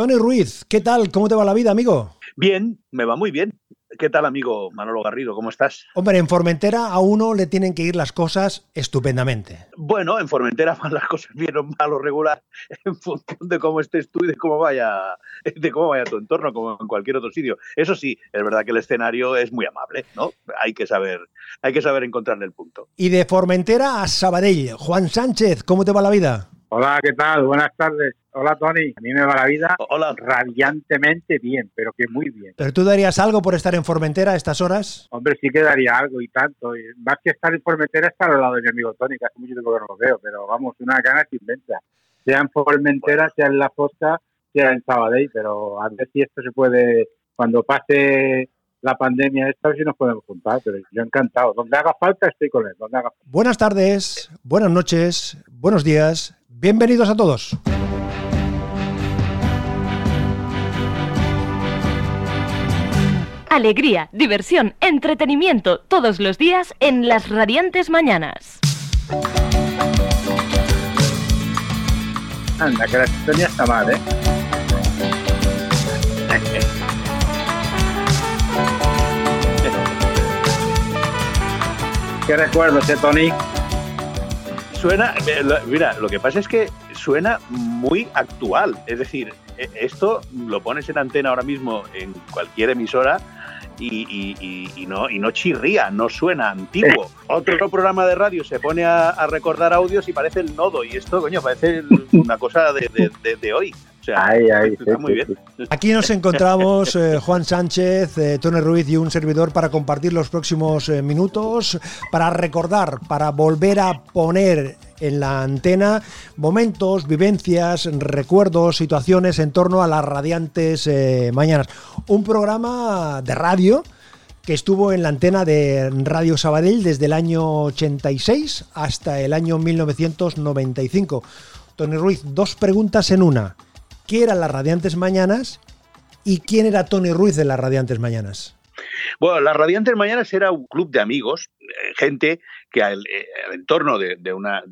Tony Ruiz, ¿qué tal? ¿Cómo te va la vida, amigo? Bien, me va muy bien. ¿Qué tal, amigo Manolo Garrido? ¿Cómo estás? Hombre, en Formentera a uno le tienen que ir las cosas estupendamente. Bueno, en Formentera van las cosas bien o mal o regular en función de cómo estés tú y de cómo vaya, de cómo vaya tu entorno, como en cualquier otro sitio. Eso sí, es verdad que el escenario es muy amable, ¿no? Hay que saber, hay que saber encontrarle el punto. Y de Formentera a Sabadell, Juan Sánchez, ¿cómo te va la vida? Hola, ¿qué tal? Buenas tardes. Hola, Tony. A mí me va la vida Hola. radiantemente bien, pero que muy bien. ¿Pero tú darías algo por estar en Formentera a estas horas? Hombre, sí que daría algo y tanto. Y más que estar en Formentera, estar al lado de mi amigo Tony, que hace mucho tiempo que no lo veo, pero vamos, una gana sin venta. Sea en Formentera, sea en La Costa, sea en Sabadell, pero a ver si esto se puede, cuando pase la pandemia esta, a ver si nos podemos juntar, pero yo encantado. Donde haga falta estoy con él, donde haga falta. Buenas tardes, buenas noches, buenos días, bienvenidos a todos. Alegría, diversión, entretenimiento, todos los días en las radiantes mañanas. Anda, que la sintonía está mal, ¿eh? ¿Qué recuerdos, eh, Tony? Suena, eh, mira, lo que pasa es que suena muy actual. Es decir, eh, esto lo pones en antena ahora mismo en cualquier emisora y, y- y- y no, y no chirría, no suena antiguo. Otro programa de radio se pone a, a recordar audios y parece el nodo. Y esto, coño, parece una cosa de, de- de- de hoy. O sea, Ahí, ahí, está sí, muy sí, bien. sí. Aquí nos encontramos eh, Juan Sánchez, eh, Tony Ruiz y un servidor para compartir los próximos eh, minutos, para recordar, para volver a poner en la antena momentos, vivencias, recuerdos, situaciones en torno a las radiantes eh, mañanas. Un programa de radio que estuvo en la antena de Radio Sabadell desde el año 86 hasta el año 1995. Tony Ruiz, dos preguntas en una. ¿Qué eran las Radiantes Mañanas y quién era Tony Ruiz de las Radiantes Mañanas? Bueno, las Radiantes Mañanas era un club de amigos, eh, gente que al, eh, al entorno de, una,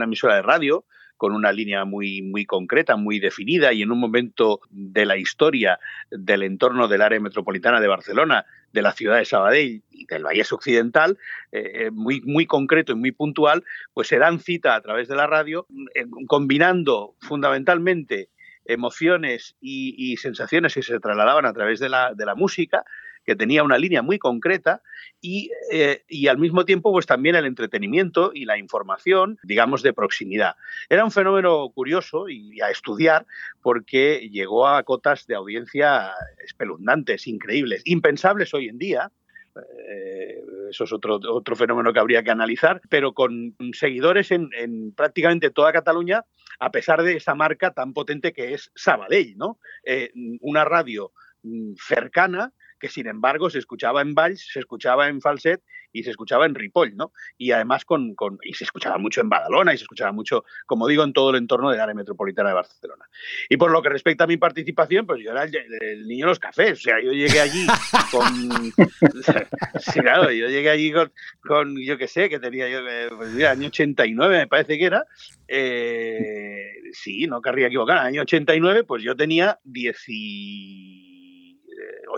emisora de radio, con una línea muy, muy concreta, muy definida, y en un momento de la historia del entorno del área metropolitana de Barcelona, de la ciudad de Sabadell y del Valle Occidental, eh, muy, muy concreto y muy puntual, pues se dan cita a través de la radio, eh, combinando fundamentalmente emociones y, sensaciones que se trasladaban a través de la, de la música, que tenía una línea muy concreta y, eh, y al mismo tiempo pues también el entretenimiento y la información, digamos, de proximidad. Era un fenómeno curioso y a estudiar porque llegó a cotas de audiencia espeluznantes, increíbles, impensables hoy en día. Eh, eso es otro, otro fenómeno que habría que analizar, pero con seguidores en, en prácticamente toda Cataluña, a pesar de esa marca tan potente que es Sabadell, ¿no? Eh, una radio mm, cercana que sin embargo se escuchaba en Valls, se escuchaba en Falset y se escuchaba en Ripoll, ¿no? Y además con, con, y se escuchaba mucho en Badalona y se escuchaba mucho, como digo, en todo el entorno del área metropolitana de Barcelona. Y por lo que respecta a mi participación, pues yo era el, el niño de los cafés, o sea, yo llegué allí con, sí, claro, yo llegué allí con, con yo qué sé, que tenía yo, eh, pues mira, año 89 me parece que era, eh, sí, no querría equivocar, año 89, pues yo tenía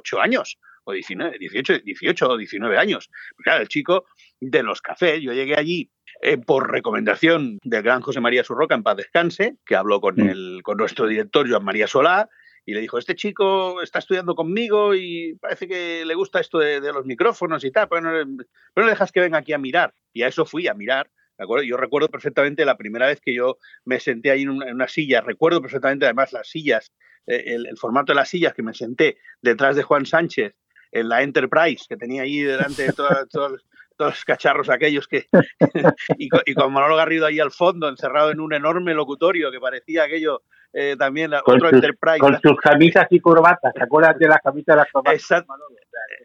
18 años o 19, 18, 18 o 19 años. Claro, el chico de los cafés, yo llegué allí eh, por recomendación del gran José María Surroca, en paz descanse, que habló con, el, con nuestro director Joan María Solá, y le dijo, este chico está estudiando conmigo y parece que le gusta esto de, de los micrófonos y tal, pero no, pero no dejas que venga aquí a mirar. Y a eso fui, a mirar. ¿De acuerdo? Yo recuerdo perfectamente la primera vez que yo me senté ahí en una, en una silla, recuerdo perfectamente además las sillas, el, el, formato de las sillas que me senté detrás de Juan Sánchez en la Enterprise que tenía ahí delante de todos, todos, todos los cacharros aquellos que y, con, y, con, Manolo Garrido ahí al fondo encerrado en un enorme locutorio que parecía aquello eh, también con otro sus, Enterprise con sus camisas y corbatas ¿te acuerdas de las camisas de las corbatas? Exact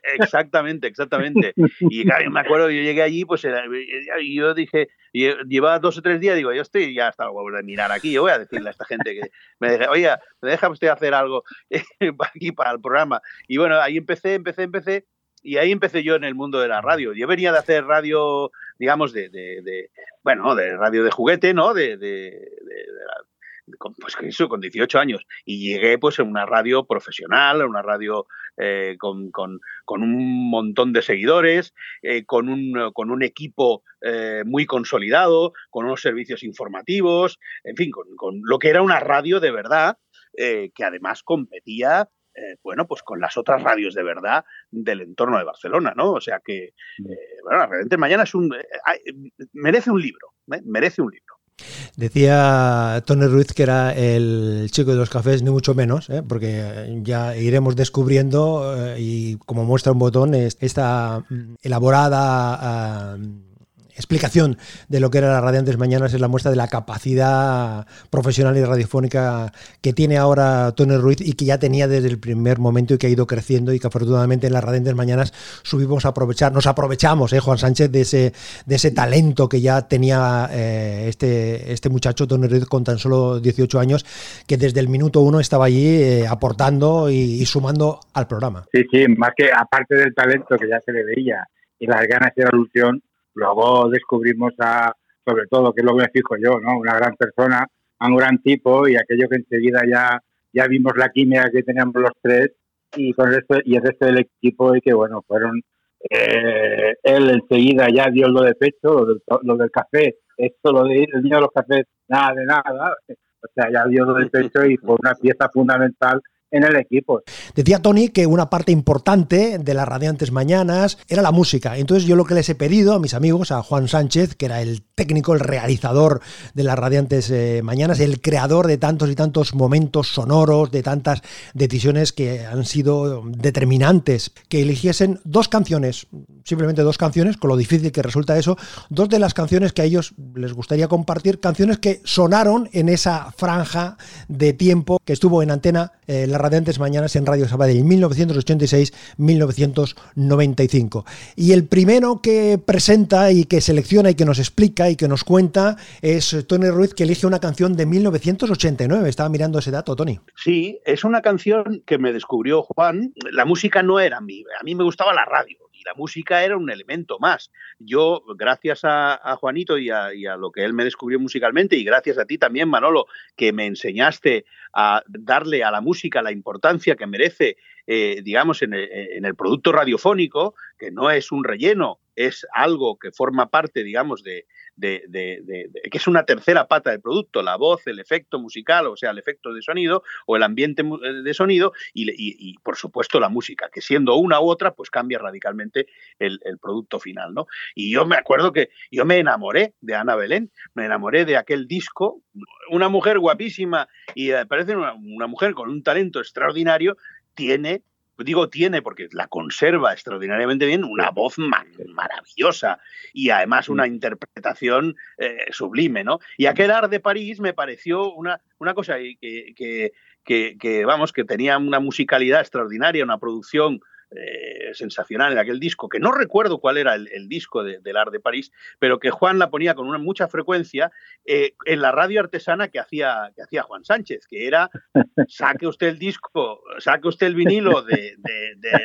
exactamente exactamente y claro, me acuerdo yo llegué allí pues era, y yo dije llevaba dos o tres días digo yo estoy ya hasta de mirar aquí yo voy a decirle a esta gente que me deje oye me deja usted hacer algo aquí para el programa y bueno ahí empecé empecé empecé y ahí empecé yo en el mundo de la radio. Yo venía de hacer radio, digamos, de, de, de bueno, de radio de juguete, ¿no? De, de, con, pues eso, con 18 años, y llegué pues en una radio profesional, en una radio eh, con, con, con, un montón de seguidores, eh, con, un, con un equipo eh, muy consolidado, con unos servicios informativos, en fin, con, con lo que era una radio de verdad, que además competía bueno, pues con las otras radios de verdad del entorno de Barcelona, ¿no? O sea que, bueno, realmente mañana es un, merece un libro, merece un libro. Decía Tony Ruiz que era el chico de los cafés, ni mucho menos, ¿eh? porque ya iremos descubriendo eh, y como muestra un botón esta mm, elaborada explicación de lo que era las Radiantes Mañanas es la muestra de la capacidad profesional y radiofónica que tiene ahora Tony Ruiz y que ya tenía desde el primer momento y que ha ido creciendo y que afortunadamente en las Radiantes Mañanas subimos a aprovechar, nos aprovechamos, ¿eh, Juan Sánchez, de ese, de ese talento que ya tenía eh, este, este muchacho Tony Ruiz con tan solo 18 años, que desde el minuto uno estaba allí eh, aportando y, sumando al programa. Sí, sí, más que aparte del talento que ya se le veía y las ganas de la ilusión, Luego descubrimos a, sobre todo, que es lo que me fijo yo, ¿no? Una gran persona, un gran tipo y aquello que enseguida ya, ya vimos la química que teníamos los tres y con el resto, y el resto del equipo y que bueno, fueron eh, él enseguida ya dio lo de pecho, lo del, café, esto lo de el niño de los cafés, nada de nada, o sea, ya dio lo de pecho y fue una pieza fundamental en el equipo. Decía Tony que una parte importante de las radiantes mañanas era la música. Entonces yo lo que les he pedido a mis amigos, a Juan Sánchez, que era el técnico, el realizador de las radiantes eh, mañanas, el creador de tantos y tantos momentos sonoros, de tantas decisiones que han sido determinantes, que eligiesen dos canciones, simplemente dos canciones, con lo difícil que resulta eso, dos de las canciones que a ellos les gustaría compartir, canciones que sonaron en esa franja de tiempo que estuvo en antena eh, las radiantes mañanas en Radio Sabadell, 1986-1995. Y el primero que presenta y que selecciona y que nos explica y que nos cuenta es Tony Ruiz, que elige una canción de 1989. Estaba mirando ese dato, Tony. Sí, es una canción que me descubrió Juan. La música no era mi, a mí me gustaba la radio la música era un elemento más. Yo, gracias a, Juanito y a, lo que él me descubrió musicalmente, y gracias a ti también, Manolo, que me enseñaste a darle a la música la importancia que merece, eh, digamos, en el, producto radiofónico, que no es un relleno, es algo que forma parte, digamos, de, de, que es una tercera pata del producto, la voz, el efecto musical, o sea, el efecto de sonido o el ambiente eh, de sonido y, por supuesto la música, que siendo una u otra, pues cambia radicalmente el, producto final, ¿no? Y yo me acuerdo que yo me enamoré de Ana Belén, me enamoré de aquel disco, una mujer guapísima y eh, parece una mujer con un talento extraordinario, tiene digo tiene porque la conserva extraordinariamente bien, una voz maravillosa y además una interpretación eh, sublime, ¿no? Y aquel Art de París me pareció una, una cosa que, que, que, vamos, que tenía una musicalidad extraordinaria, una producción eh, sensacional en aquel disco, que no recuerdo cuál era el, disco de, del Art de París, pero que Juan la ponía con una mucha frecuencia eh, en la radio artesana que hacía, que hacía Juan Sánchez, que era saque usted el disco, saque usted el vinilo de,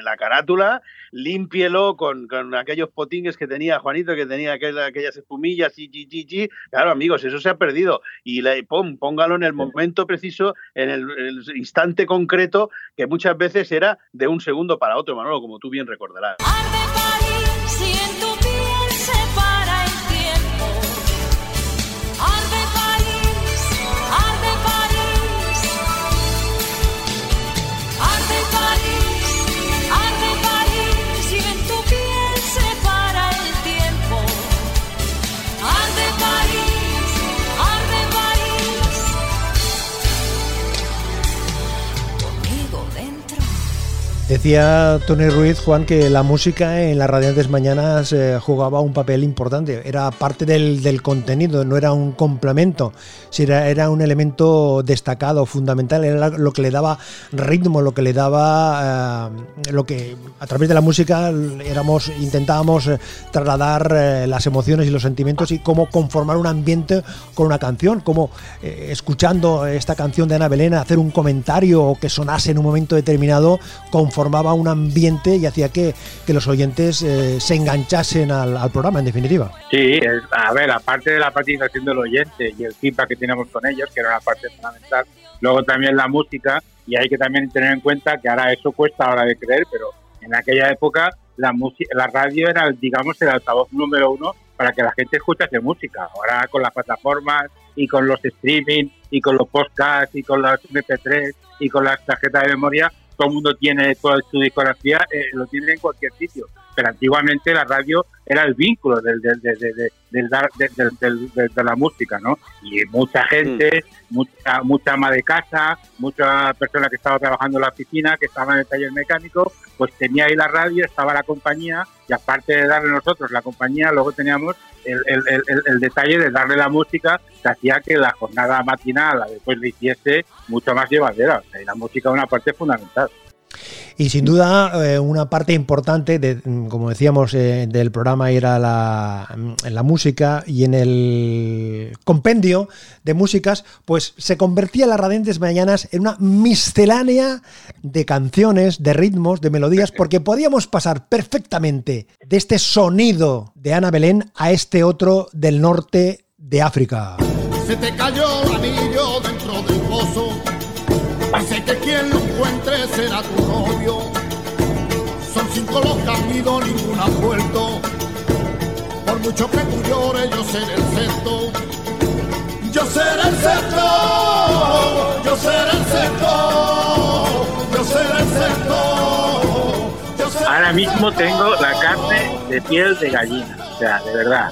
la carátula, límpielo con, aquellos potingues que tenía Juanito, que tenía aquellas, espumillas y, y, claro amigos, eso se ha perdido. Y le, póngalo en el momento preciso, en el instante concreto, que muchas veces era de un segundo para otro Manolo, como tú bien recordarás. Decía Tony Ruiz, Juan, que la música en las radiantes mañanas eh, jugaba un papel importante. Era parte del, contenido, no era un complemento, era, era, un elemento destacado, fundamental. Era lo que le daba ritmo, lo que le daba. Eh, lo que a través de la música éramos, intentábamos eh, trasladar las emociones y los sentimientos y cómo conformar un ambiente con una canción, como escuchando esta canción de Ana Belén, hacer un comentario o que sonase en un momento determinado con conformaba un ambiente y hacía que, los oyentes eh, se enganchasen al, programa, en definitiva. Sí, a ver, aparte de la participación del oyente y el feedback que teníamos con ellos, que era una parte fundamental, luego también la música, y hay que también tener en cuenta que ahora eso cuesta ahora de creer, pero en aquella época la, la radio era, digamos, el altavoz número uno para que la gente escuchase música. Ahora con las plataformas y con los streaming y con los podcasts y con los MP3 y con las tarjetas de memoria, todo el mundo tiene toda su discografía, eh, lo tiene en cualquier sitio. Pero antiguamente la radio era el vínculo del, del, del, de la música, ¿no? Y mucha gente, mm. mucha, mucha ama de casa, mucha persona que estaba trabajando en la oficina, que estaba en el taller mecánico, pues tenía ahí la radio, estaba la compañía, y aparte de darle nosotros la compañía, luego teníamos el, el, el, detalle de darle la música que hacía que la jornada matinal después le hiciese mucho más llevadera. O sea, y la música es una parte fundamental. Y sin duda, eh, una parte importante, de, como decíamos, eh, del programa era la, la, música y en el compendio de músicas, pues se convertía las Radiantes Mañanas en una miscelánea de canciones, de ritmos, de melodías, porque podíamos pasar perfectamente de este sonido de Ana Belén a este otro del norte de África. Se te cayó el anillo dentro del pozo que quien lo será tu novio. Son cinco los que han ido, ninguno ha vuelto. Por mucho que tú llores, yo seré el sexto. Yo seré el sexto. Yo seré el sexto. Yo seré el sexto. Ahora mismo tengo la carne de piel de gallina. O sea, de verdad.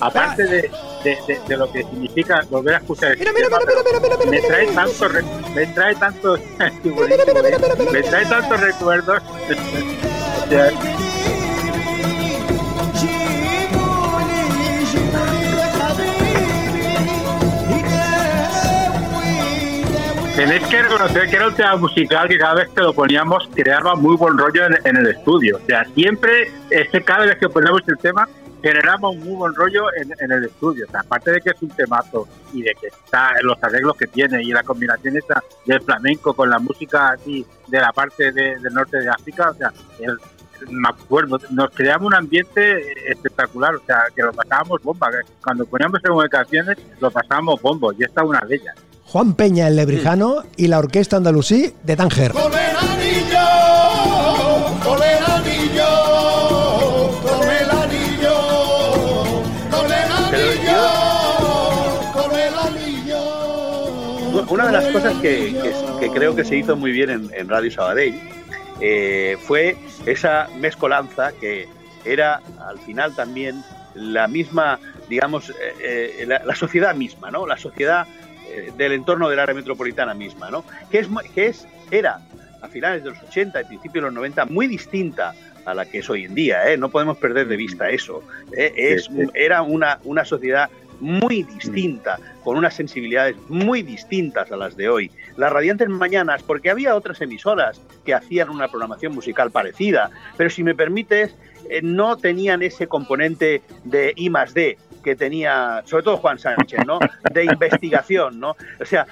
Aparte de de, lo que significa volver a escuchar mira, mira, mira, me trae tanto me trae tantos me trae tantos recuerdos Tenéis que reconocer que era un tema musical que cada vez que lo poníamos creaba muy buen rollo en, en el estudio. O sea, siempre, este, cada vez que poníamos el tema, generaba un muy buen rollo en, el estudio. aparte de que es un temazo y de que está los arreglos que tiene y la combinación esta del flamenco con la música así de la parte del norte de África, o sea, me acuerdo, nos creamos un ambiente espectacular, o sea, que lo pasábamos bomba. Cuando poníamos en canciones, lo pasábamos bombo, y esta es una de ellas. Juan Peña, el lebrijano, y la Orquesta Andalusí de Tánger. Una de las cosas que, creo que se hizo muy bien en, Radio Sabadell eh, fue esa mezcolanza que era al final también la misma, digamos, eh, eh, la, sociedad misma, ¿no? La sociedad del entorno del área metropolitana misma, ¿no? Que, es, que es, era a finales de los 80 y principios de los 90 muy distinta a la que es hoy en día, ¿eh? no podemos perder de vista eso. Es, era una, una sociedad muy distinta, con unas sensibilidades muy distintas a las de hoy. Las radiantes mañanas, porque había otras emisoras que hacían una programación musical parecida, pero si me permites, eh, no tenían ese componente de I más D, que tenía, sobre todo Juan Sánchez, ¿no? De investigación, ¿no? O sea,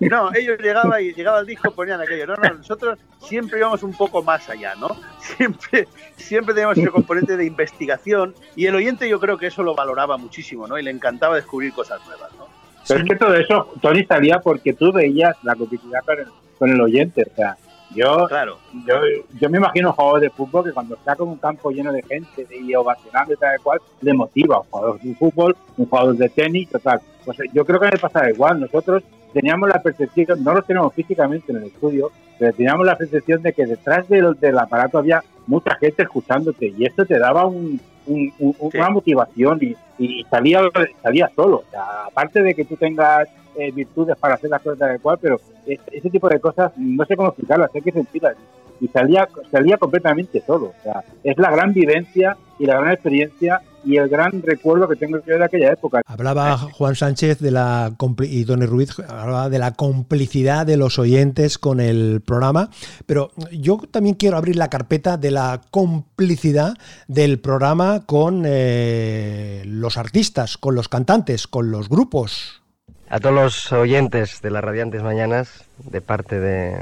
no, ellos llegaban y llegaba el disco, ponían aquello. No, no, nosotros siempre íbamos un poco más allá, ¿no? Siempre, siempre teníamos ese componente de investigación y el oyente yo creo que eso lo valoraba muchísimo, ¿no? Y le encantaba descubrir cosas nuevas, ¿no? Pero es que todo eso, Tony, salía porque tú veías la complicidad con el, con el oyente, o sea, yo, claro. yo, yo me imagino un jugador de fútbol que cuando está con un campo lleno de gente y ovacionando y tal cual, le motiva. Un jugador de fútbol, un jugador de tenis, total. Pues yo creo que me pasaba igual. Nosotros teníamos la percepción, no lo tenemos físicamente en el estudio, pero teníamos la percepción de que detrás del, del aparato había mucha gente escuchándote y esto te daba un, una motivación y, y, salía, salía solo. O sea, aparte de que tú tengas eh, virtudes para hacer las cosas adecuadas, pero ese tipo de cosas no sé cómo explicarlas, hay que sentirlas. Y salía, salía completamente solo. O sea, es la gran vivencia y la gran experiencia y el gran recuerdo que tengo yo de aquella época. Hablaba Juan Sánchez de la y Tony Ruiz hablaba de la complicidad de los oyentes con el programa, pero yo también quiero abrir la carpeta de la complicidad del programa con eh, los artistas, con los cantantes, con los grupos. A todos los oyentes de las Radiantes Mañanas, de parte de,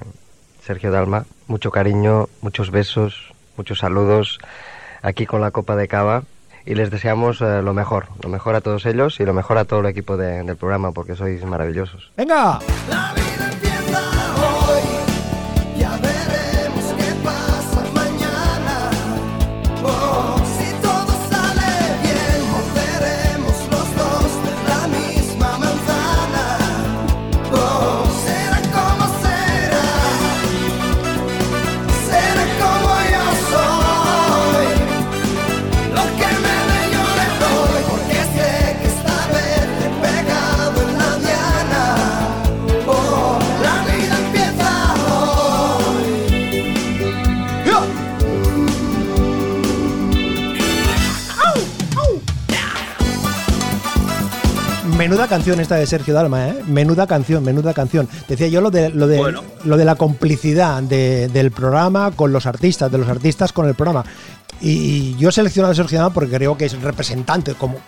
Sergio Dalma. Mucho cariño, muchos besos, muchos saludos aquí con la copa de cava y les deseamos eh, lo mejor, lo mejor a todos ellos y lo mejor a todo el equipo de- del programa porque sois maravillosos. Venga. Menuda canción esta de Sergio Dalma, ¿eh? Menuda canción, menuda canción. Decía yo lo de, lo de, Bueno. lo de la complicidad de- del programa con los artistas, de los artistas con el programa. Y yo he seleccionado a Sergio Dalma porque creo que es representante, como,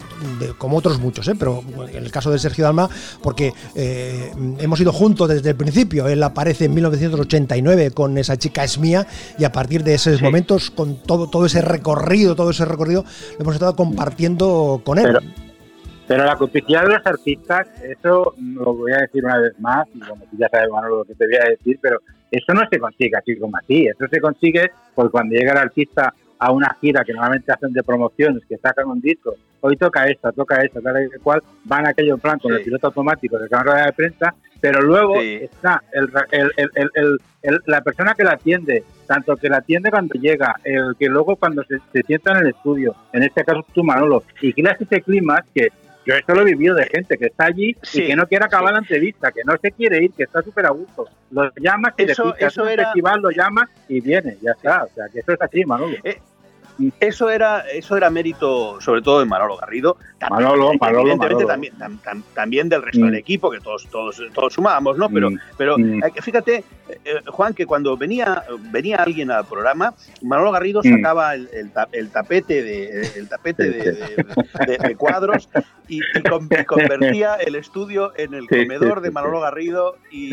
de- como otros muchos, ¿eh? pero en el caso de Sergio Dalma, porque eh, hemos ido juntos desde el principio. Él aparece en 1989 con esa chica es mía y a partir de esos Sí. momentos, con todo, todo ese recorrido, todo ese recorrido, lo hemos estado compartiendo con él. Pero- Pero la complicidad de los artistas, eso lo voy a decir una vez más, y como tú ya sabes, Manolo, lo que te voy a decir, pero eso no se consigue así como así. Eso se consigue porque cuando llega el artista a una gira que normalmente hacen de promociones, que sacan un disco, hoy toca esta, toca esta, tal y cual, van aquello en plan con Sí. el piloto automático de cámara de prensa, pero luego Sí. está el- el- el- la persona que la atiende, tanto que la atiende cuando llega, el que luego cuando se, se sienta en el estudio, en este caso tú Manolo, y creas ese clima que yo esto lo he vivido de gente que está allí Sí, y que no quiere acabar sí. la entrevista, que no se quiere ir, que está súper a gusto. Lo llamas y Eso- le picas eso un era- festival, lo llamas y viene, ya está. O sea, que eso es así, Manolo. Eso era, eso era mérito, sobre todo de Manolo Garrido. También, Manolo, eh, Manolo, evidentemente Manolo. También, tam- tam- también del resto Mm. del equipo, que todos, todos, todos sumábamos, ¿no? Pero, Mm, pero mm. eh, fíjate, eh, Juan, que cuando venía, venía alguien al programa, Manolo Garrido Mm. sacaba el, el el tapete de el tapete de, de- de- de cuadros y, y con- y convertía el estudio en el comedor de Manolo. Garrido y,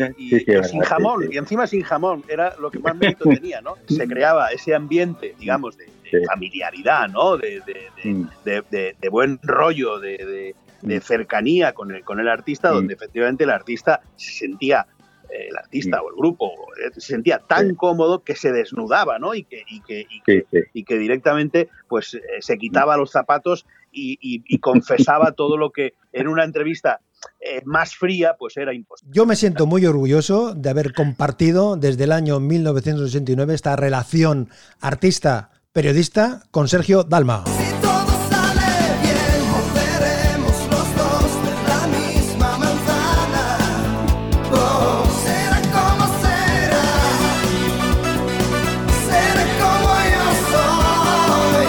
sin jamón, y encima sin jamón, era lo que más mérito tenía, ¿no? Se creaba ese ambiente, digamos, de Sí. familiaridad, ¿no? De, de- de- Mm. de, de- de buen rollo, de, de- de Mm. cercanía con el, con el artista, Mm. donde efectivamente el artista se sentía, eh, el artista Mm. o el grupo, eh, se sentía tan Sí. cómodo que se desnudaba, ¿no? Y que, y que, y que, Sí, sí. y que directamente pues eh, se quitaba los zapatos y, y- y confesaba todo lo que en una entrevista eh, más fría pues era imposible. Yo me siento muy orgulloso de haber compartido desde el año 1989 esta relación artista-periodista con Sergio Dalma. Si todo sale bien, morderemos los dos de la misma manzana. Será como será, será como yo soy.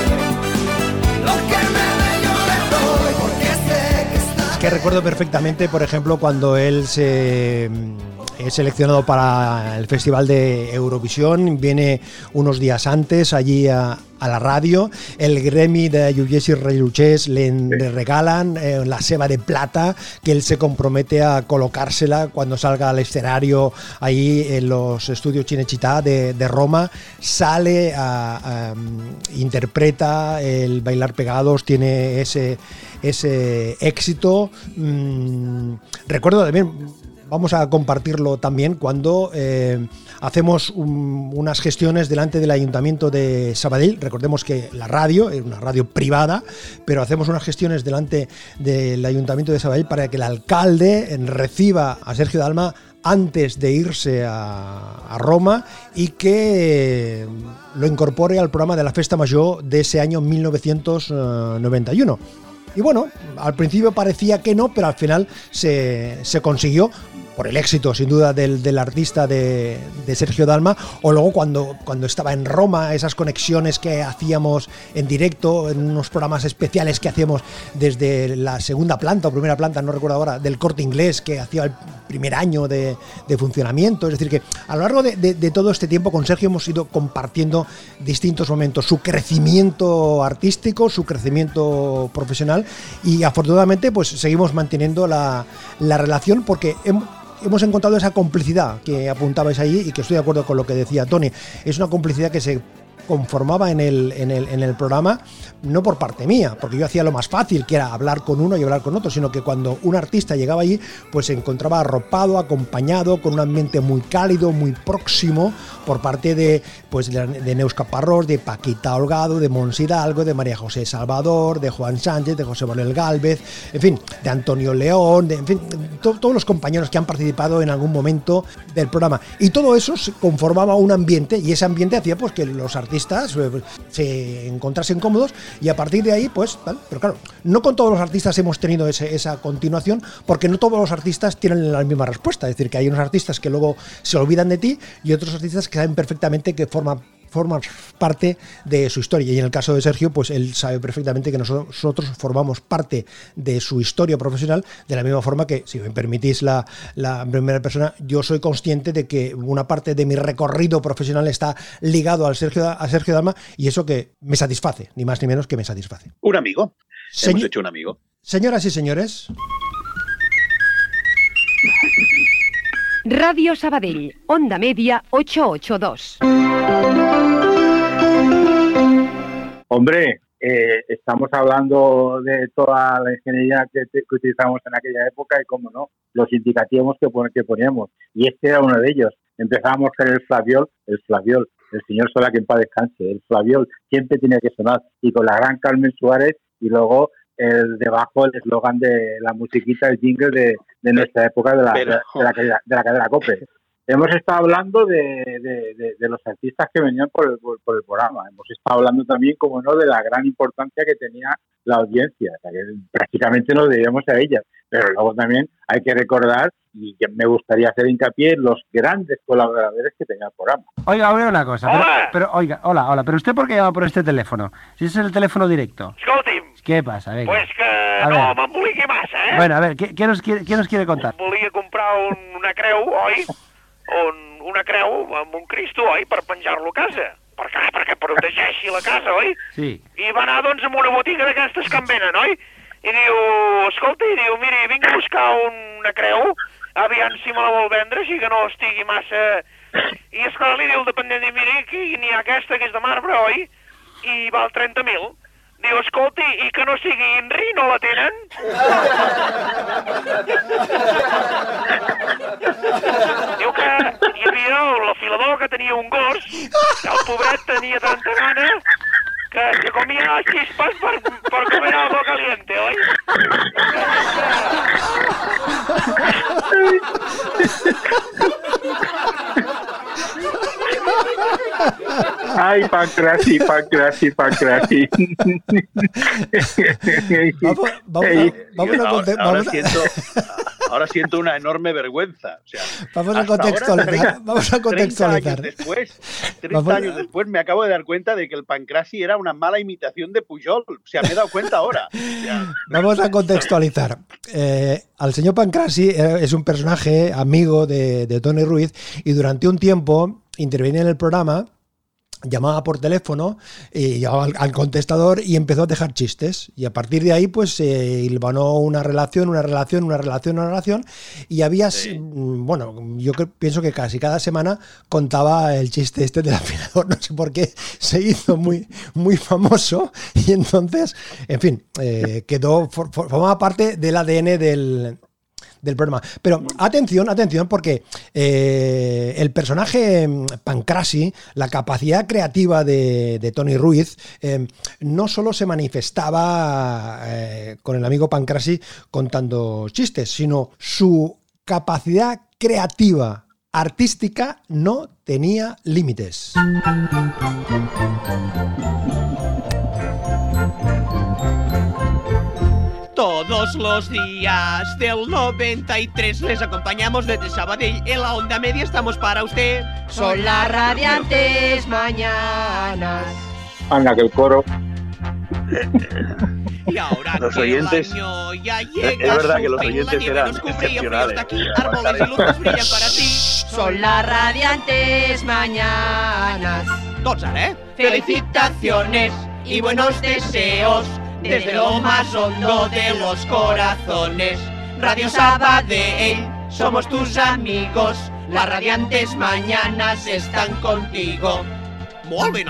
Lo que me dé yo le doy, porque sé que está. Que recuerdo perfectamente, por ejemplo, cuando él se es seleccionado para el Festival de Eurovisión, viene unos días antes allí a, a la radio, el Grammy de Llullés y le, le regalan eh, la seba de plata que él se compromete a colocársela cuando salga al escenario ahí en los estudios Cinecittà de, de Roma, sale, a- a, interpreta el Bailar Pegados, tiene ese, ese éxito. Mm, recuerdo también vamos a compartirlo también cuando eh, hacemos un- unas gestiones delante del ayuntamiento de Sabadell. Recordemos que la radio es una radio privada, pero hacemos unas gestiones delante del ayuntamiento de Sabadell para que el alcalde reciba a Sergio Dalma antes de irse a, Roma y que eh, lo incorpore al programa de la Festa Mayor de ese año 1991. Y bueno, al principio parecía que no, pero al final se consiguió por el éxito, sin duda, del, del artista de, de Sergio Dalma, o luego cuando, cuando estaba en Roma, esas conexiones que hacíamos en directo, en unos programas especiales que hacíamos desde la segunda planta o primera planta, no recuerdo ahora, del corte inglés, que hacía el primer año de, de funcionamiento. Es decir, que a lo largo de, de- todo este tiempo con Sergio hemos ido compartiendo distintos momentos, su crecimiento artístico, su crecimiento profesional y afortunadamente pues seguimos manteniendo la, la relación porque hem- hemos encontrado esa complicidad que apuntabais ahí y que estoy de acuerdo con lo que decía Tony. Es una complicidad que se conformaba en el, en el, en el programa, no por parte mía, porque yo hacía lo más fácil, que era hablar con uno y hablar con otro, sino que cuando un artista llegaba allí, pues se encontraba arropado, acompañado, con un ambiente muy cálido, muy próximo, por parte de, pues, de, Neus Caparrós, de Paquita Holgado, de Mons Hidalgo, de María José Salvador, de Juan Sánchez, de José Manuel Galvez, en fin, de Antonio León, de, en fin, to- todos los compañeros que han participado en algún momento del programa. Y todo eso conformaba un ambiente y ese ambiente hacía pues que los artistas eh, se encontrasen cómodos y a partir de ahí pues. Pero claro, no con todos los artistas hemos tenido ese- esa continuación porque no todos los artistas tienen la misma respuesta. Es decir, que hay unos artistas que luego se olvidan de ti y otros artistas que saben perfectamente que forman forman parte de su historia. Y en el caso de Sergio, pues él sabe perfectamente que nosotros formamos parte de su historia profesional, de la misma forma que, si me permitís la, la primera persona, yo soy consciente de que una parte de mi recorrido profesional está ligado al Sergio, a Sergio Dalma y eso que me satisface, ni más ni menos que me satisface. Un amigo. Señ- Hemos hecho un amigo. Señoras y señores, Radio Sabadell, Onda Media 882. Hombre, eh, estamos hablando de toda la ingeniería que, que utilizamos en aquella época y, cómo no, los indicativos que, pon- que poníamos. Y este era uno de ellos. Empezamos con el flaviol, el flaviol, el señor Sola que en paz descanse, el flaviol siempre tiene que sonar. Y con la gran Carmen Suárez y luego el debajo el eslogan de la musiquita, el jingle de, de nuestra época de la, Pero- de, de la, cadena- de la cadena COPE. Hemos estado hablando de, de- de- de los artistas que venían por el, por, por el programa. Hemos estado hablando también, como no, de la gran importancia que tenía la audiencia. O sea, que prácticamente nos debíamos a ella. Pero luego también hay que recordar, y que me gustaría hacer hincapié los grandes colaboradores que tenía el programa. Oiga, oiga una cosa. Pero, Hola. pero, oiga, hola, hola. Pero usted por qué llama por este teléfono? Si ese es el teléfono directo. ¿Qué pasa? Venga. pues que A no ver. m'emboligui massa, eh? Bueno, a ver, ¿qué, qué nos quiere, qué nos quiere contar? Volia comprar un, una creu, oi? Un, una creu amb un Cristo, oi? Per penjar-lo a casa. Per què? Perquè protegeixi la casa, oi? Sí. I va anar, doncs, a una botiga d'aquestes que en venen, oi? I diu, escolta, i diu, miri, vinc a buscar una creu, aviam si me la vol vendre, així que no estigui massa... I esclar, li diu el dependent, i miri, aquí n'hi ha aquesta que és de marbre, oi? I val 30.000. Diu, escolti, i que no sigui INRI, no la tenen? Diu que hi havia l'afilador que tenia un gos, que el pobret tenia tanta gana que se comia les chispas per, per comer algo caliente, oi? Ay, Pancrasi, Pancrasi, Pancrasi. vamos, vamos a, vamos a ahora, a- siento, ahora siento una enorme vergüenza. O sea, Vamos a ahora, contextualizar, 30 vamos a 30 contextualizar. años después, 30 Vamos a- años después me acabo de dar cuenta de que el Pancrasi era una mala imitación de Pujol. O sea, me he dado cuenta ahora. O sea, Vamos a contextualizar. Eh, al señor Pancrasi eh, es un personaje amigo de, de Tony Ruiz y durante un tiempo intervenía en el programa, llamaba por teléfono, y llamaba al, al contestador y empezó a dejar chistes. Y a partir de ahí, pues se hilvanó una relación, una relación, una relación, una relación. Y había, Sí. mm, bueno, yo pienso que casi cada semana contaba el chiste este del afilador. No sé por qué se hizo muy, muy famoso. Y entonces, en fin, eh, quedó, for- for- formaba parte del ADN del, del programa. Pero atención, atención, porque eh, el personaje mm, Pancrasi, la capacidad creativa de, de Tony Ruiz, eh, no solo se manifestaba eh, con el amigo Pancrasi contando chistes, sino su capacidad creativa artística no tenía límites. Todos los días del 93 les acompañamos desde Sabadell. En la onda media estamos para usted. Son las radiantes mañanas. Anda, que el coro. Y ahora Los que oyentes- el año ya es verdad que los oyentes eran excepcionales. está aquí. Árboles y luces brillan para ti. Son las radiantes mañanas. Tots eh? Felicitaciones y buenos deseos desde lo más hondo de los corazones. Radio Sabadell somos tus amigos. Las radiantes mañanas están contigo. Molt bé.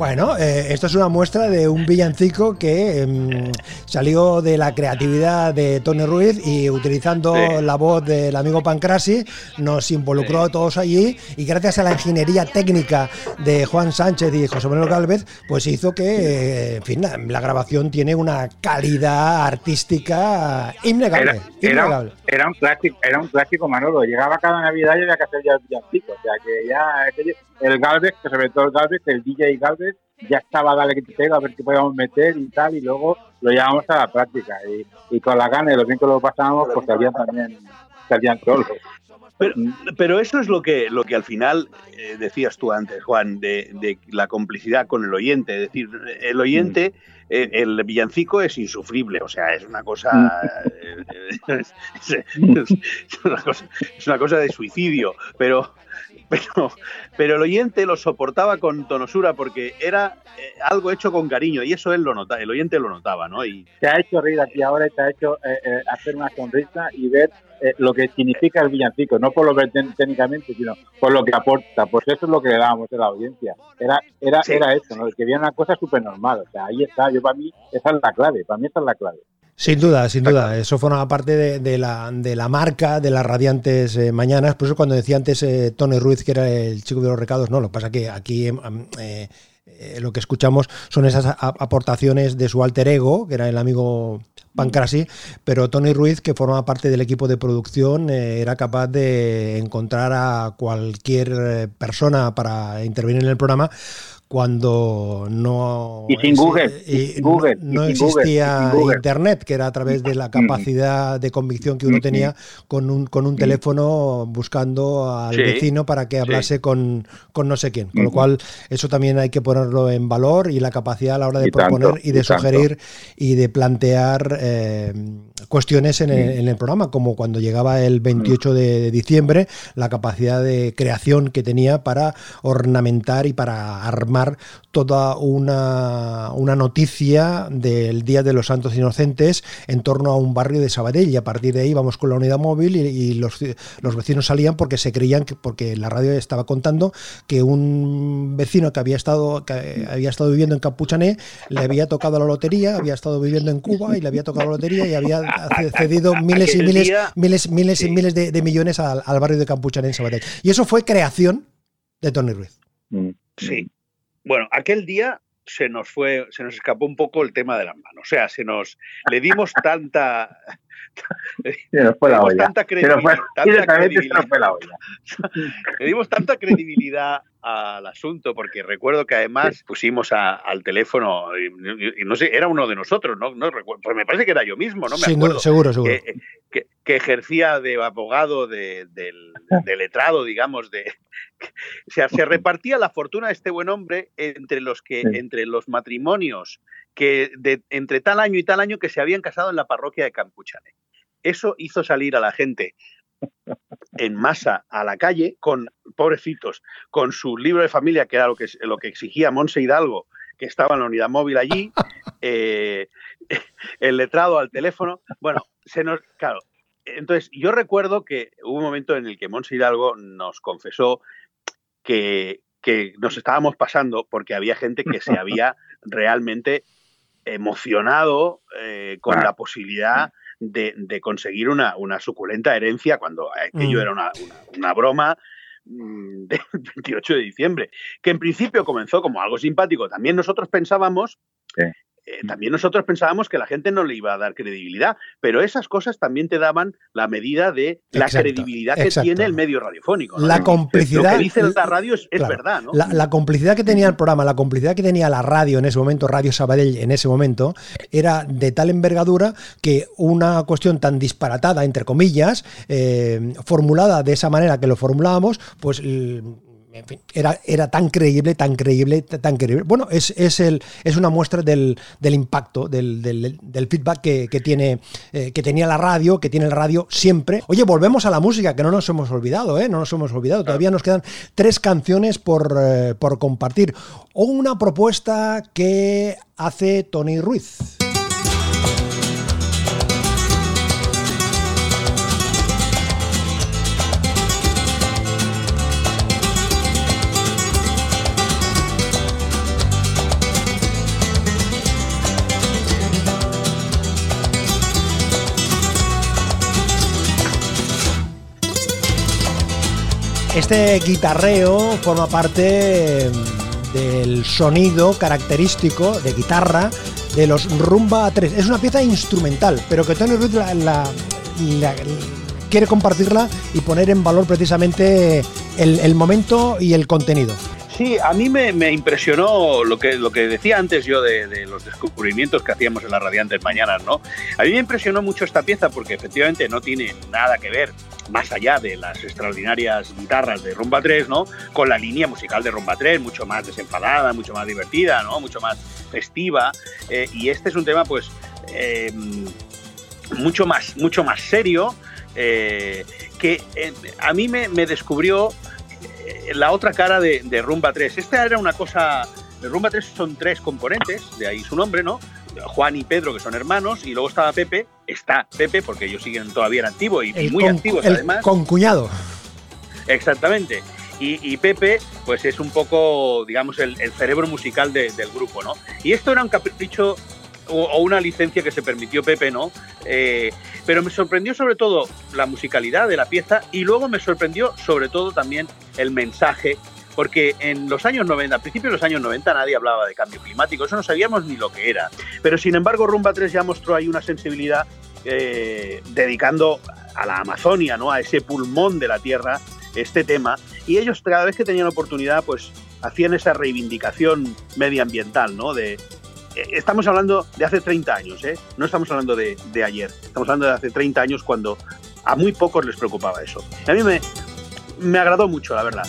Bueno, eh, esto es una muestra de un villancico que em, salió de la creatividad de Tony Ruiz y utilizando Sí. la voz del amigo Pancrasi nos involucró a todos allí y gracias a la ingeniería técnica de Juan Sánchez y José Manuel Galvez, pues hizo que, eh, en fin, la, la grabación tiene una calidad artística innegable. Era, era, innegable. era un clásico, era un clásico Manolo. Llegaba cada Navidad y había que hacer ya el villancico. O sea que ya el Galvez, que sobre todo el Galvez, el DJ Galvez, ya estaba dale que te pega a ver qué podíamos meter y tal, y luego lo llevamos a la práctica. Y, y con la gana y lo bien que lo pasábamos, pues salían también, salían. Pero, pero eso es lo que, lo que al final eh, decías tú antes, Juan, de, de la complicidad con el oyente. Es decir, el oyente, eh, el villancico es insufrible, o sea, es una cosa, eh, es, es- es una cosa, es una cosa de suicidio, pero, pero, pero el oyente lo soportaba con tonosura porque era eh, algo hecho con cariño y eso él lo notaba, el oyente lo notaba, ¿no? Y, Te ha hecho reír aquí ahora y te ha hecho eh, eh, hacer una sonrisa y ver eh, lo que significa el villancico, no por lo que ten- técnicamente, sino por lo que aporta. Pues eso es lo que le dábamos a la audiencia. Era era Sí. era eso, ¿no? que había una cosa súper normal. O sea, ahí está. Yo para mí esa es la clave. Para mí esa es la clave. Sin duda, sin duda. Eso forma parte de, de la, de la marca de las radiantes eh, mañanas. Por eso cuando decía antes eh, Tony Ruiz que era el chico de los recados, no, lo que pasa que aquí em, am, eh, lo que escuchamos son esas aportaciones de su alter ego, que era el amigo Pancrasi, pero Tony Ruiz, que forma parte del equipo de producción, era capaz de encontrar a cualquier persona para intervenir en el programa cuando no, Y sin Google, y y sin Google, no, y sin existía Google. internet, que era a través de la capacidad de convicción que uno tenía con un, con un teléfono buscando al Sí, vecino para que hablase con, con no sé quién. Con lo cual, eso también hay que ponerlo en valor y la capacidad a la hora de tanto, proponer y de tanto. sugerir y de plantear eh, cuestiones en el, en el programa, como cuando llegaba el 28 de diciembre, la capacidad de creación que tenía para ornamentar y para armar toda una, una noticia del Día de los Santos Inocentes en torno a un barrio de Sabadell y a partir de ahí vamos con la unidad móvil y, y los, los vecinos salían porque se creían que porque la radio estaba contando que un vecino que había estado que había estado viviendo en Campuchané le había tocado la lotería, había estado viviendo en Cuba y le había tocado la lotería y había cedido miles y miles día- miles miles y miles de, de millones al, al barrio de Campuchané en Sabadell. Y eso fue creación de Tony Ruiz. Sí. Bueno, aquel día se nos fue, se nos escapó un poco el tema de las manos. O sea, se nos le dimos tanta Se nos fue la le dimos olla. tanta Se nos fue, credibilidad, tanta directamente se nos credibilidad, fue la olla. le dimos tanta credibilidad al asunto porque recuerdo que además pusimos a- al teléfono y, y- y no sé, era uno de nosotros, no, no recuerdo, pues me parece que era yo mismo, no me acuerdo. seguro, seguro. que, que- que ejercía de abogado, de, del- de letrado, digamos, de o sea, se repartía la fortuna de este buen hombre entre los que, Sí. entre los matrimonios que de, entre tal año y tal año que se habían casado en la parroquia de Campuchane. Eso hizo salir a la gente en masa a la calle con pobrecitos, con su libro de familia, que era lo que, lo que exigía Monse Hidalgo, que estaba en la unidad móvil allí, eh, el letrado al teléfono. Bueno, se nos, claro. Entonces, yo recuerdo que hubo un momento en el que Monse Hidalgo nos confesó que, que nos estábamos pasando porque había gente que se había realmente emocionado eh, con la posibilidad de, de conseguir una, una suculenta herencia cuando aquello Mm. era una, una- una broma mm, del 28 de diciembre, que en principio comenzó como algo simpático. También nosotros pensábamos, Sí. Eh, también nosotros pensábamos que la gente no le iba a dar credibilidad, pero esas cosas también te daban la medida de la Exacto, credibilidad que exacto. tiene el medio radiofónico. ¿no? La Lo complicidad. que dice la radio es, verdad, ¿no? La, la complicidad que tenía el programa, la complicidad que tenía la radio en ese momento, Radio Sabadell en ese momento, era de tal envergadura que una cuestión tan disparatada, entre comillas, eh, formulada de esa manera que lo formulábamos, pues. En fin, era, era tan creíble, tan creíble, tan creíble. Bueno, es, es, el, es una muestra del, del impacto, del, del- del feedback que, que tiene, eh, que tenía la radio, que tiene el radio siempre. Oye, volvemos a la música, que no nos hemos olvidado, ¿eh? No nos hemos olvidado. Todavía nos quedan tres canciones por, eh, por compartir. O una propuesta que hace Tony Ruiz. Este guitarreo forma parte del sonido característico de guitarra de los Rumba 3. Es una pieza instrumental, pero que Tony Ruiz la, quiere compartirla y poner en valor precisamente el momento y el contenido. Sí, a mí me, impresionó lo que, lo que decía antes yo de, los descubrimientos que hacíamos en las Radiantes Mañanas, ¿no? A mí me impresionó mucho esta pieza porque efectivamente no tiene nada que ver, más allá de las extraordinarias guitarras de Rumba 3, ¿no? Con la línea musical de Rumba 3, mucho más desenfadada, mucho más divertida, ¿no? Mucho más festiva. eh, y este es un tema, pues, eh, mucho, más, mucho más serio, eh, que a mí me, me descubrió la otra cara de, de Rumba 3. Esta era una cosa. Rumba 3 son tres componentes, de ahí su nombre, ¿no? Juan y Pedro, que son hermanos, y luego estaba Pepe, está Pepe, porque ellos siguen todavía en activo y, El muy con- activos el además. concuñado. Exactamente. Y, y Pepe, pues es un poco, digamos, el, el cerebro musical de- del grupo, ¿no? Y esto era un capricho o, o una licencia que se permitió Pepe, ¿no? Eh, pero me sorprendió sobre todo la musicalidad de la pieza y luego me sorprendió sobre todo también el mensaje, porque en los años 90, a principios de los años 90 nadie hablaba de cambio climático, eso no sabíamos ni lo que era. Pero sin embargo Rumba 3 ya mostró ahí una sensibilidad eh, dedicando a la Amazonia, ¿no? A ese pulmón de la tierra, este tema. Y ellos cada vez que tenían oportunidad, pues hacían esa reivindicación medioambiental, ¿no? De, estamos hablando de hace 30 años, ¿eh? No estamos hablando de, de ayer. Estamos hablando de hace 30 años cuando a muy pocos les preocupaba eso. A mí me, me agradó mucho, la verdad.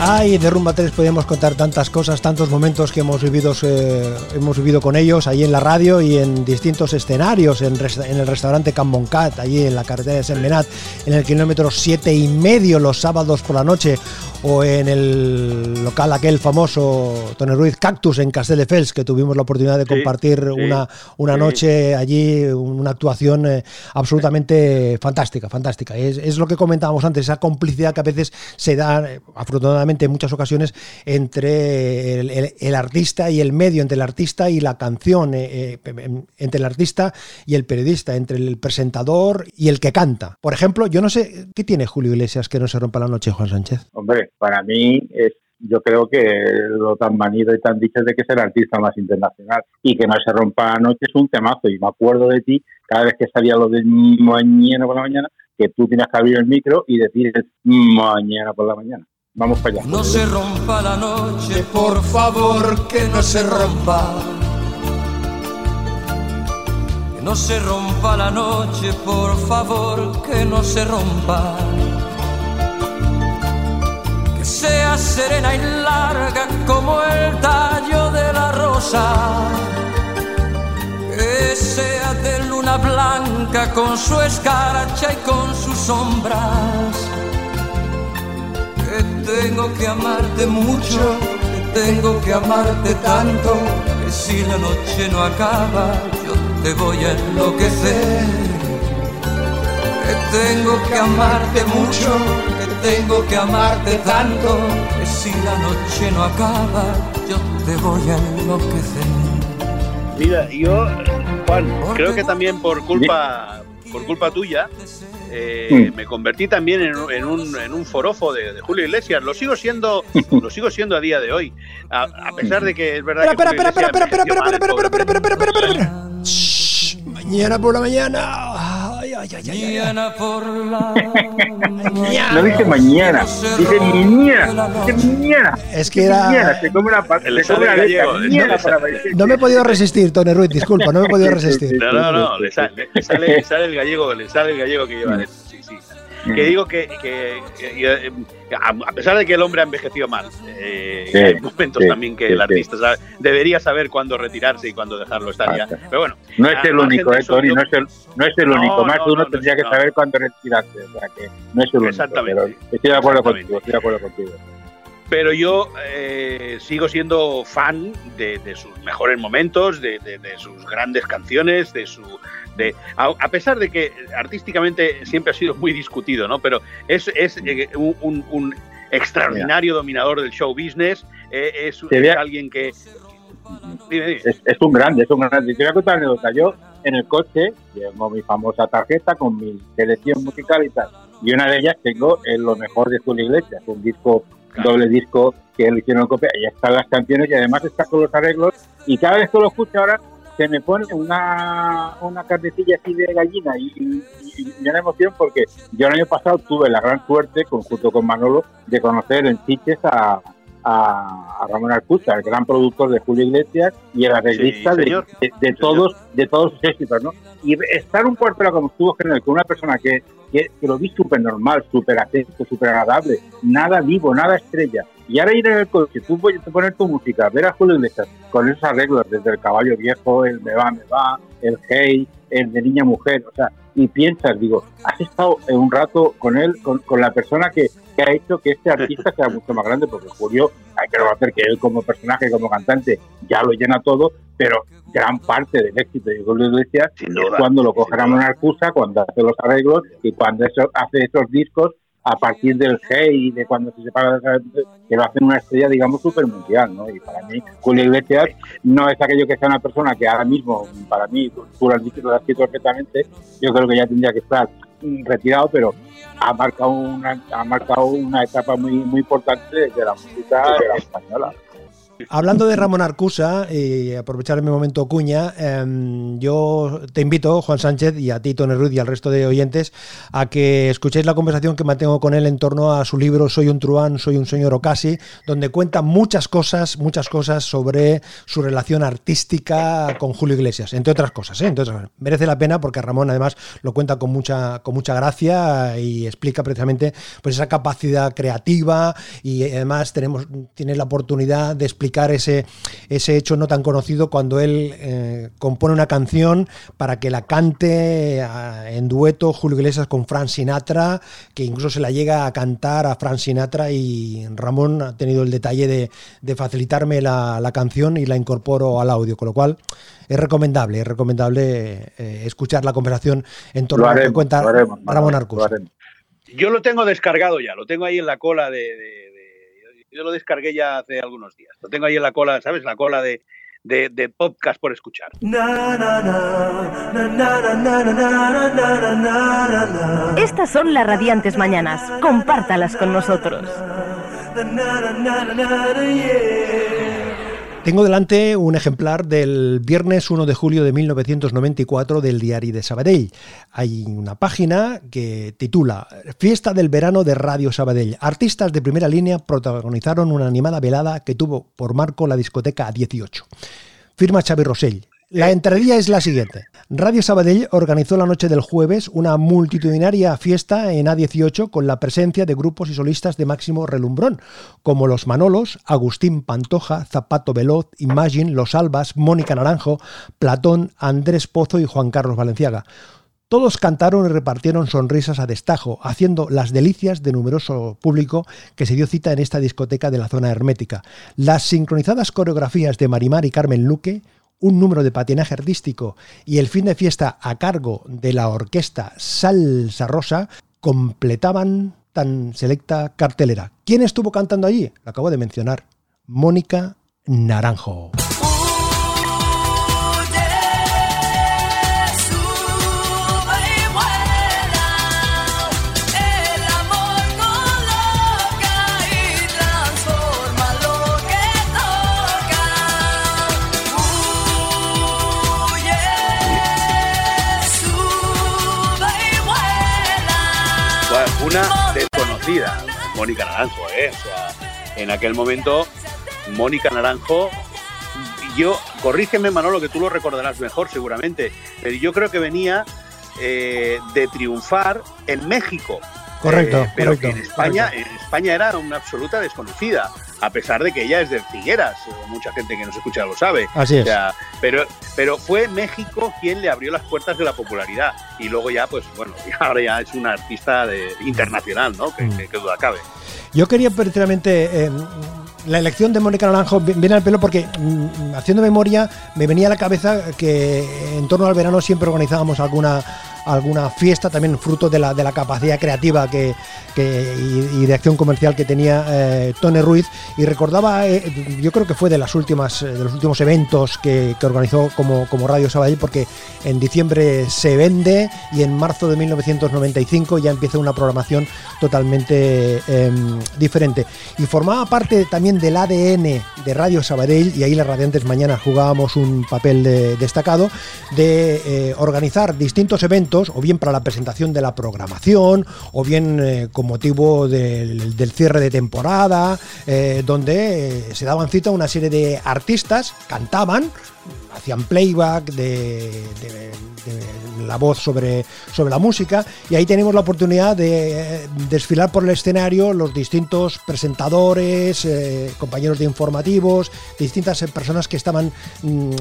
Ay, de Rumba 3 podíamos contar tantas cosas, tantos momentos que hemos vivido, eh, hemos vivido con ellos ahí en la radio y en distintos escenarios, en, el restaurante Camboncat, allí en la carretera de Senmenat, en el kilómetro siete y medio los sábados por la noche, o en el local aquel famoso Tony Ruiz Cactus en Castelldefels, que tuvimos la oportunidad de Sí, compartir sí, una, una sí. noche allí, una actuación eh, absolutamente fantástica, fantástica. Es, es lo que comentábamos antes, esa complicidad que a veces se da, eh, afortunadamente en muchas ocasiones, entre el, el- artista y el medio, entre el artista y la canción, eh, eh, entre el artista y el periodista, entre el presentador y el que canta. Por ejemplo, yo no sé, ¿qué tiene Julio Iglesias que no se rompa la noche, Juan Sánchez? Hombre, para mí es, yo creo que lo tan manido y tan dicho de que es el artista más internacional y que no se rompa anoche es un temazo y me acuerdo de ti cada vez que salía lo de mañana por la mañana que tú tienes que abrir el micro y decir mañana por la mañana. Vamos para allá. No se rompa la noche, por favor, que no se rompa. Que no se rompa la noche, por favor, que no se rompa. Que sea serena y larga como el tallo de la rosa. Que sea de luna blanca con su escarcha y con sus sombras que tengo que amarte mucho, que tengo que amarte tanto, que si la noche no acaba, yo te voy a enloquecer. Que tengo que amarte mucho, que tengo que amarte tanto, que si la noche no acaba, yo te voy a enloquecer. Mira, yo, Juan, creo que también por culpa, por culpa tuya, eh, Mm. me convertí también en, un- en un, en un forofo de, de Julio Iglesias. Lo sigo siendo, lo sigo siendo a día de hoy. A, a pesar de que es verdad Espera, que espera, espera, espera, espera, espera, espera, espera, espera, espera, espera, ay, ay, ay. Mañana por la No dice mañana, dice mañana, dice mañana. Es que era- Mañana, se come una pa- Le se come sale una letra, gallego, le mañana sale- para No me he podido resistir, Tony Ruiz, disculpa, no me he podido resistir. No, no, no, le sale, le sale, le sale el gallego, le sale el gallego que lleva dentro. Que digo que, que- que, eh, a pesar de que el hombre ha envejecido mal, eh, Sí, hay momentos sí, también que sí, el artista sabe- debería saber cuándo retirarse y cuándo dejarlo estar ya. Pero bueno, No es el único, eh, yo- no es el, no es el No, único. Más no, uno no, tendría que saber cuándo retirarse. O sea que no es el único. Exactamente. Estoy de acuerdo contigo, estoy de acuerdo contigo. pero yo eh, sigo siendo fan de, de sus mejores momentos, de, de- de sus grandes canciones, de su... De, a, a pesar de que artísticamente siempre ha sido muy discutido, ¿no? Pero es, es eh, un, un- un extraordinario dominador del show business, eh, es, es alguien que... Dime, dime. Es, es un grande, es un grande. Te voy a contar una anécdota. Yo en el coche tengo mi famosa tarjeta con mi selección musical y tal. Y una de ellas tengo en lo mejor de Julio Iglesias, un disco, doble disco que le hicieron copia. Y están las canciones y además está con los arreglos. Y cada vez que lo escucho ahora se me pone una, una carnecilla así de gallina y, y- me da emoción porque yo el año pasado tuve la gran suerte, con- junto con Manolo, de conocer en Sitges a, a, a Ramón Arcusa, el gran productor de Julio Iglesias y el arreglista Sí, de, de- de todos de todos sus éxitos, ¿no? Y estar un hora como estuvo General con una persona que, que, que lo vi súper normal, súper atento, súper agradable, nada vivo, nada estrella. Y ahora ir en el coche, tú puedes poner tu música, ver a Julio Iglesias con esos arreglos, desde el caballo viejo, el me va, me va, el hey, el de niña mujer, o sea, y piensas, digo, has estado un rato con él, con, con la persona que, que ha hecho que este artista sea mucho más grande, porque Julio, hay que reconocer que él como personaje, como cantante, ya lo llena todo, pero gran parte del éxito de Julio Iglesias es duda, cuando lo coge Ramón Arcusa, cuando hace los arreglos y cuando eso, hace esos discos a partir del Hey y de cuando se separa de que lo hacen una estrella, digamos, súper mundial, ¿no? Y para mí, Julio Iglesias no es aquello que sea una persona que ahora mismo, para mí, tú lo has dicho, perfectamente, yo creo que ya tendría que estar retirado, pero ha marcado una, ha marcado una etapa muy, muy importante de la música de la española. Hablando de Ramón Arcusa, y aprovechar mi momento cuña, em, yo te invito, Juan Sánchez, y a ti, Tony Ruiz, y al resto de oyentes, a que escuchéis la conversación que mantengo con él en torno a su libro Soy un truán, soy un señor o casi, donde cuenta muchas cosas, muchas cosas sobre su relación artística con Julio Iglesias, entre otras cosas. ¿eh? Cosas. merece la pena porque Ramón además lo cuenta con mucha, con mucha gracia y explica precisamente pues, esa capacidad creativa y además tenemos, tienes la oportunidad de explicar ese, ese hecho no tan conocido cuando él eh, compone una canción para que la cante ah, en dueto Julio Iglesias con Frank Sinatra, que incluso se la llega a cantar a Frank Sinatra y Ramón ha tenido el detalle de, de facilitarme la, la canción y la incorporo al audio, con lo cual es recomendable, es recomendable eh, escuchar la conversación en torno Lo a lo que haremos, cuenta lo haremos, Ramón Manolo, Arcus. lo haremos. Yo lo tengo descargado ya, lo tengo ahí en la cola de- de- Yo lo descargué ya hace algunos días. Lo tengo ahí en la cola, ¿sabes? La cola de, de, de podcast por escuchar. Estas son las radiantes mañanas. Compártalas con nosotros. Tengo delante un ejemplar del viernes 1 de julio de 1994 del Diario de Sabadell. Hay una página que titula Fiesta del verano de Radio Sabadell. Artistas de primera línea protagonizaron una animada velada que tuvo por marco la discoteca A18. Firma Xavi Rosell. La entradilla es la siguiente. Radio Sabadell organizó la noche del jueves una multitudinaria fiesta en A18 con la presencia de grupos y solistas de máximo relumbrón, como Los Manolos, Agustín Pantoja, Zapato Veloz, Imagine, Los Albas, Mónica Naranjo, Platón, Andrés Pozo y Juan Carlos Valenciaga. Todos cantaron y repartieron sonrisas a destajo, haciendo las delicias de numeroso público que se dio cita en esta discoteca de la zona hermética. Las sincronizadas coreografías de Marimar y Carmen Luque, un número de patinaje artístico y el fin de fiesta a cargo de la orquesta Salsa Rosa completaban tan selecta cartelera. ¿Quién estuvo cantando allí? Lo acabo de mencionar. Mónica Naranjo. Mónica Naranjo, ¿eh? O sea, en aquel momento, Mónica Naranjo, yo, corrígeme Manolo, que tú lo recordarás mejor seguramente, pero yo creo que venía eh, de triunfar en México. Correcto, Eh, pero correcto, que en España, correcto. en España era una absoluta desconocida, a pesar de que ella es de Figueras, eh, mucha gente que nos escucha lo sabe. Así es. O sea, pero, pero fue México quien le abrió las puertas de la popularidad. Y luego ya, pues bueno, ahora ya es una artista de- internacional, ¿no? Que, que- que duda cabe. Yo quería precisamente. eh, la elección de Mónica Naranjo vi- viene al pelo porque, mm, haciendo memoria, me venía a la cabeza que en torno al verano siempre organizábamos alguna alguna fiesta, también fruto de la, de la capacidad creativa que, que- y, de acción comercial que tenía eh, Tony Ruiz. Y recordaba, eh, yo creo que fue de las últimas, eh, de los últimos eventos que, que organizó como, como Radio Sabadell, porque en diciembre se vende y en marzo de 1995 ya empieza una programación totalmente em, diferente. Y formaba parte también del ADN de Radio Sabadell, y ahí las Radiantes Mañanas jugábamos un papel de- destacado, de eh, organizar distintos eventos, o bien para la presentación de la programación, o bien eh, con motivo del, cierre de temporada, eh, donde eh, se daban cita a una serie de artistas, cantaban, hacían playback de, la voz sobre, sobre la música y ahí tenemos la oportunidad de desfilar por el escenario los distintos presentadores, compañeros de informativos, distintas personas que estaban mm,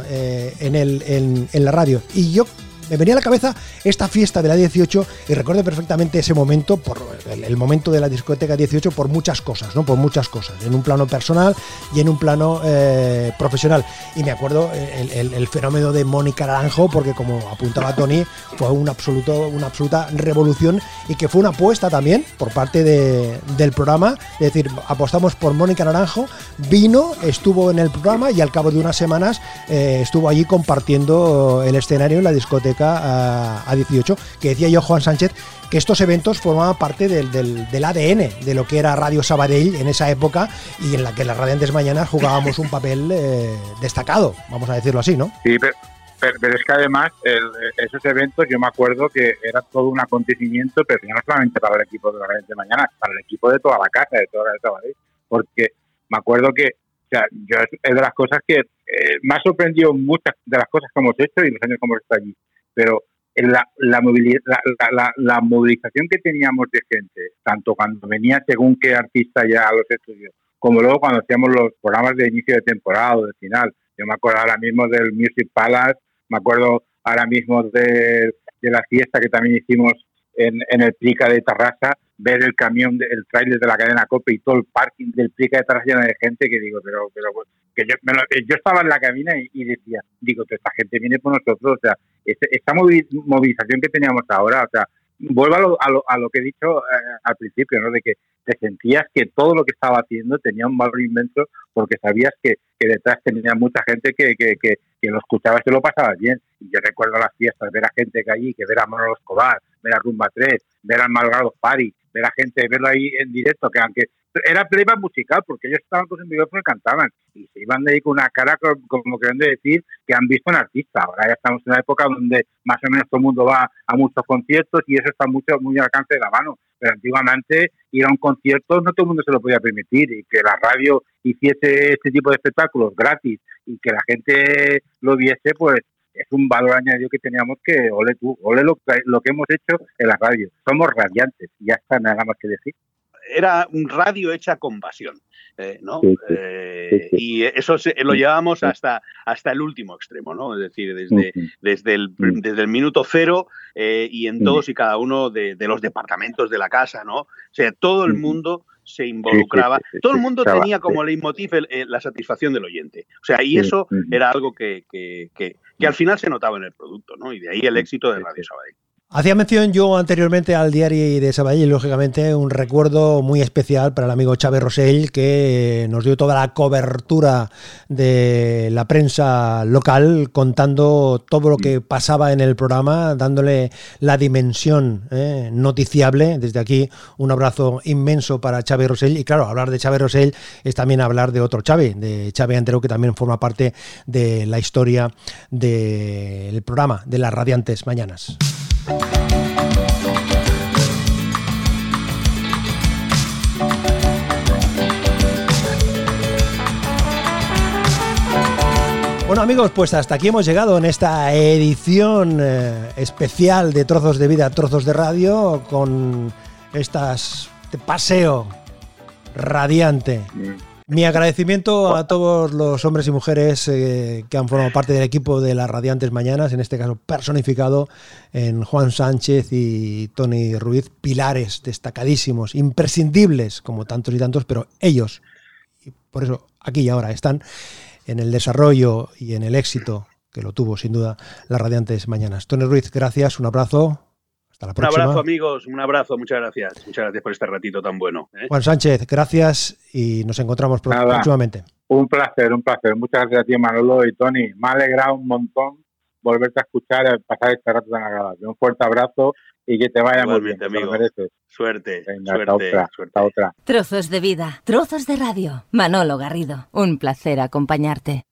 en, el, en la radio. Y yo me venía a la cabeza esta fiesta de la 18 y recuerdo perfectamente ese momento, por el, momento de la discoteca 18 por muchas cosas, ¿no? Por muchas cosas, en un plano personal y en un plano eh, profesional. Y me acuerdo el, el- fenómeno de Mónica Naranjo, porque como apuntaba Tony, fue un absoluto, una absoluta revolución y que fue una apuesta también por parte de- del programa, es decir, apostamos por Mónica Naranjo, vino, estuvo en el programa y al cabo de unas semanas eh, estuvo allí compartiendo el escenario en la discoteca a, a 18, que decía yo Juan Sánchez que estos eventos formaban parte del, del- del ADN de lo que era Radio Sabadell en esa época y en la que las Radiantes Mañanas jugábamos un papel eh, destacado, vamos a decirlo así, ¿no? Sí, pero, pero- pero es que además el- esos eventos yo me acuerdo que era todo un acontecimiento, pero no solamente para el equipo de la Red de Mañana, para el equipo de toda la casa, de toda la de Sabadell, porque me acuerdo que, o sea, yo es de las cosas que eh, me ha sorprendido muchas de las cosas que hemos hecho y los años que hemos estado allí, pero la, la, la, la- movilización que teníamos de gente, tanto cuando venía según qué artista ya a los estudios, como luego cuando hacíamos los programas de inicio de temporada o de final. Yo me acuerdo ahora mismo del Music Palace, me acuerdo ahora mismo de, de la fiesta que también hicimos en, en el Plica de Tarrasa, ver el camión, el tráiler de la cadena COPE y todo el parking del Plica de Tarrasa lleno de gente que digo, pero, pero que yo, me lo- yo estaba en la cabina y, y decía, digo, esta gente viene por nosotros, o sea, esta movi- movilización que teníamos ahora, o sea, vuelvo a lo, a lo, a lo que he dicho eh, al principio, ¿no? De que te sentías que todo lo que estaba haciendo tenía un valor inmenso porque sabías que, que detrás tenía mucha gente que, lo escuchabas y lo pasabas bien. Y yo recuerdo las fiestas, ver a gente que allí, que ver a Manolo Escobar, ver a Rumba 3, ver a Malgrado Party, ver a gente, verlo ahí en directo, que aunque era playback musical, porque ellos estaban con su micrófono y cantaban, y se iban de ahí con una cara co- como queriendo decir que han visto un artista. Ahora ya estamos en una época donde más o menos todo el mundo va a muchos conciertos y eso está mucho muy al alcance de la mano. Pero antiguamente ir a un concierto no todo el mundo se lo podía permitir y que la radio hiciese este tipo de espectáculos gratis y que la gente lo viese, pues es un valor añadido que teníamos que, ole tú, ole lo, que- lo que hemos hecho en la radio. Somos radiantes, y ya está, nada más que decir. Era un radio hecha con pasión, eh, ¿no? Sí, sí. Eh, Sí. Y eso se- lo sí. hasta, hasta el último extremo, ¿no? Es decir, desde, desde, el, desde el minuto cero eh, y en todos y cada uno de, de los departamentos de la casa, ¿no? O sea, todo el mundo se involucraba, sí, sí, todo el mundo tenía como leitmotiv el- el- la satisfacción del oyente. O sea, y eso era algo que, que- que- que al final se notaba en el producto, ¿no? Y de ahí el éxito de Radio Sabadell. Hacía mención yo anteriormente al diario de Sabadell y lógicamente un recuerdo muy especial para el amigo Chávez Rosell que nos dio toda la cobertura de la prensa local contando todo lo que pasaba en el programa, dándole la dimensión eh, noticiable. Desde aquí un abrazo inmenso para Chávez Rosell y claro, hablar de Chávez Rosell es también hablar de otro Chávez, de Chávez Antero que también forma parte de la historia del programa de las Radiantes Mañanas. Bueno amigos, pues hasta aquí hemos llegado en esta edición eh, especial de Trozos de Vida, Trozos de Radio, con estas este paseo radiante Mi agradecimiento a todos los hombres y mujeres eh, que han formado parte del equipo de las Radiantes Mañanas, en este caso personificado en Juan Sánchez y Tony Ruiz, pilares destacadísimos, imprescindibles como tantos y tantos, pero ellos, y por eso aquí y ahora están en el desarrollo y en el éxito que lo tuvo sin duda las Radiantes Mañanas. Tony Ruiz, gracias, un abrazo. Hasta la Un abrazo, amigos, un abrazo, muchas gracias. Muchas gracias por este ratito tan bueno. ¿eh? Juan Sánchez, gracias y nos encontramos Nada. próximamente. Un placer, un placer. Muchas gracias a ti, Manolo y Tony. Me ha alegrado un montón volverte a escuchar y pasar este rato tan agradable. Un fuerte abrazo y que te vaya muy bien, Igualmente, te lo amigo. mereces. Suerte, Venga, suerte, hasta otra, suerte. hasta otra. Trozos de vida, trozos de radio. Manolo Garrido, un placer acompañarte.